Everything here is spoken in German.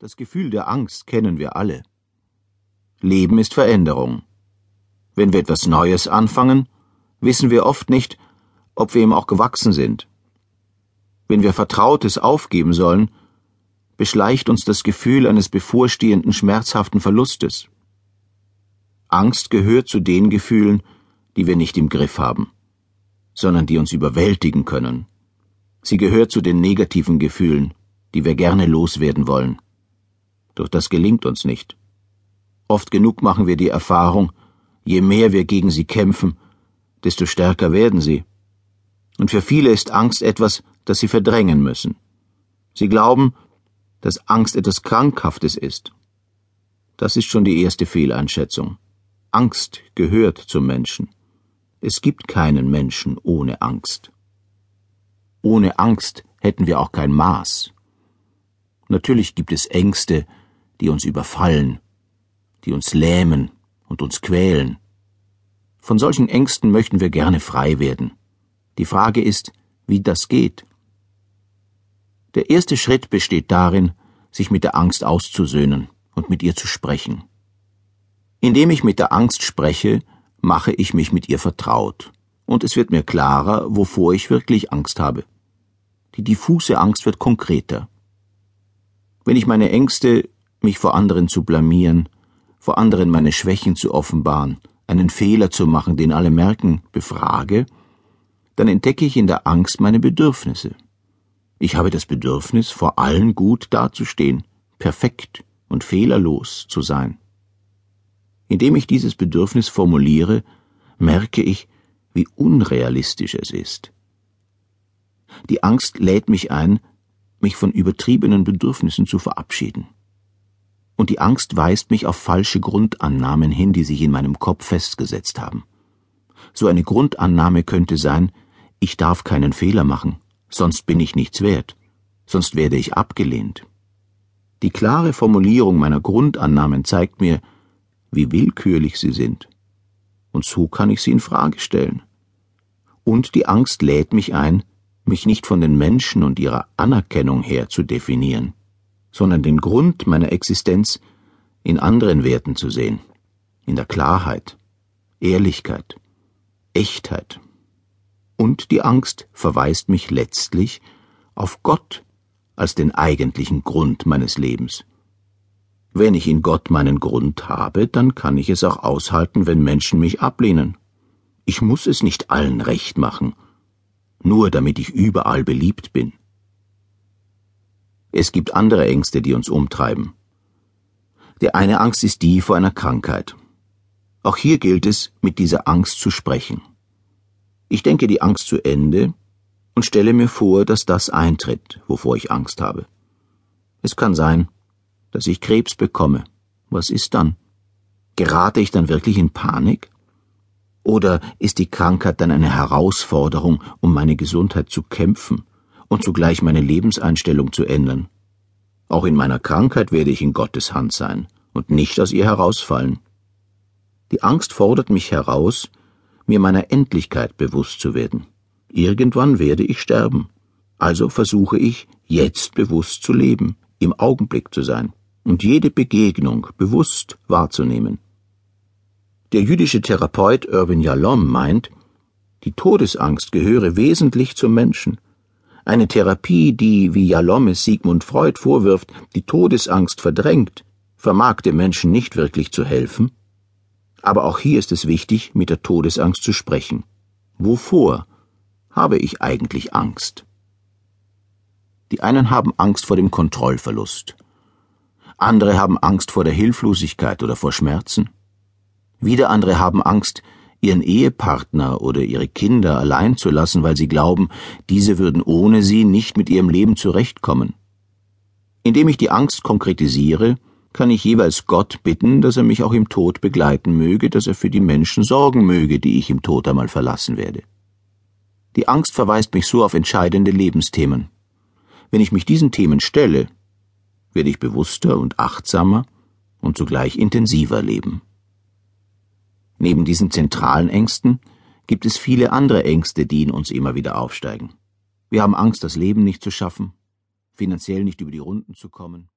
Das Gefühl der Angst kennen wir alle. Leben ist Veränderung. Wenn wir etwas Neues anfangen, wissen wir oft nicht, ob wir ihm auch gewachsen sind. Wenn wir Vertrautes aufgeben sollen, beschleicht uns das Gefühl eines bevorstehenden schmerzhaften Verlustes. Angst gehört zu den Gefühlen, die wir nicht im Griff haben, sondern die uns überwältigen können. Sie gehört zu den negativen Gefühlen, die wir gerne loswerden wollen. Doch das gelingt uns nicht. Oft genug machen wir die Erfahrung, je mehr wir gegen sie kämpfen, desto stärker werden sie. Und für viele ist Angst etwas, das sie verdrängen müssen. Sie glauben, dass Angst etwas Krankhaftes ist. Das ist schon die erste Fehleinschätzung. Angst gehört zum Menschen. Es gibt keinen Menschen ohne Angst. Ohne Angst hätten wir auch kein Maß. Natürlich gibt es Ängste, die uns überfallen, die uns lähmen und uns quälen. Von solchen Ängsten möchten wir gerne frei werden. Die Frage ist, wie das geht. Der erste Schritt besteht darin, sich mit der Angst auszusöhnen und mit ihr zu sprechen. Indem ich mit der Angst spreche, mache ich mich mit ihr vertraut, und es wird mir klarer, wovor ich wirklich Angst habe. Die diffuse Angst wird konkreter. Wenn ich meine Ängste, mich vor anderen zu blamieren, vor anderen meine Schwächen zu offenbaren, einen Fehler zu machen, den alle merken, befrage, dann entdecke ich in der Angst meine Bedürfnisse. Ich habe das Bedürfnis, vor allen gut dazustehen, perfekt und fehlerlos zu sein. Indem ich dieses Bedürfnis formuliere, merke ich, wie unrealistisch es ist. Die Angst lädt mich ein, mich von übertriebenen Bedürfnissen zu verabschieden. Und die Angst weist mich auf falsche Grundannahmen hin, die sich in meinem Kopf festgesetzt haben. So eine Grundannahme könnte sein, ich darf keinen Fehler machen, sonst bin ich nichts wert, sonst werde ich abgelehnt. Die klare Formulierung meiner Grundannahmen zeigt mir, wie willkürlich sie sind. Und so kann ich sie in Frage stellen. Und die Angst lädt mich ein, mich nicht von den Menschen und ihrer Anerkennung her zu definieren, sondern den Grund meiner Existenz in anderen Werten zu sehen, in der Klarheit, Ehrlichkeit, Echtheit. Und die Angst verweist mich letztlich auf Gott als den eigentlichen Grund meines Lebens. Wenn ich in Gott meinen Grund habe, dann kann ich es auch aushalten, wenn Menschen mich ablehnen. Ich muss es nicht allen recht machen, nur damit ich überall beliebt bin. Es gibt andere Ängste, die uns umtreiben. Der eine Angst ist die vor einer Krankheit. Auch hier gilt es, mit dieser Angst zu sprechen. Ich denke die Angst zu Ende und stelle mir vor, dass das eintritt, wovor ich Angst habe. Es kann sein, dass ich Krebs bekomme. Was ist dann? Gerate ich dann wirklich in Panik? Oder ist die Krankheit dann eine Herausforderung, um meine Gesundheit zu kämpfen und zugleich meine Lebenseinstellung zu ändern? Auch in meiner Krankheit werde ich in Gottes Hand sein und nicht aus ihr herausfallen. Die Angst fordert mich heraus, mir meiner Endlichkeit bewusst zu werden. Irgendwann werde ich sterben. Also versuche ich, jetzt bewusst zu leben, im Augenblick zu sein und jede Begegnung bewusst wahrzunehmen. Der jüdische Therapeut Irvin Yalom meint, die Todesangst gehöre wesentlich zum Menschen. Eine Therapie, die, wie Yalom es Sigmund Freud vorwirft, die Todesangst verdrängt, vermag dem Menschen nicht wirklich zu helfen. Aber auch hier ist es wichtig, mit der Todesangst zu sprechen. Wovor habe ich eigentlich Angst? Die einen haben Angst vor dem Kontrollverlust. Andere haben Angst vor der Hilflosigkeit oder vor Schmerzen. Wieder andere haben Angst, ihren Ehepartner oder ihre Kinder allein zu lassen, weil sie glauben, diese würden ohne sie nicht mit ihrem Leben zurechtkommen. Indem ich die Angst konkretisiere, kann ich jeweils Gott bitten, dass er mich auch im Tod begleiten möge, dass er für die Menschen sorgen möge, die ich im Tod einmal verlassen werde. Die Angst verweist mich so auf entscheidende Lebensthemen. Wenn ich mich diesen Themen stelle, werde ich bewusster und achtsamer und zugleich intensiver leben. Neben diesen zentralen Ängsten gibt es viele andere Ängste, die in uns immer wieder aufsteigen. Wir haben Angst, das Leben nicht zu schaffen, finanziell nicht über die Runden zu kommen.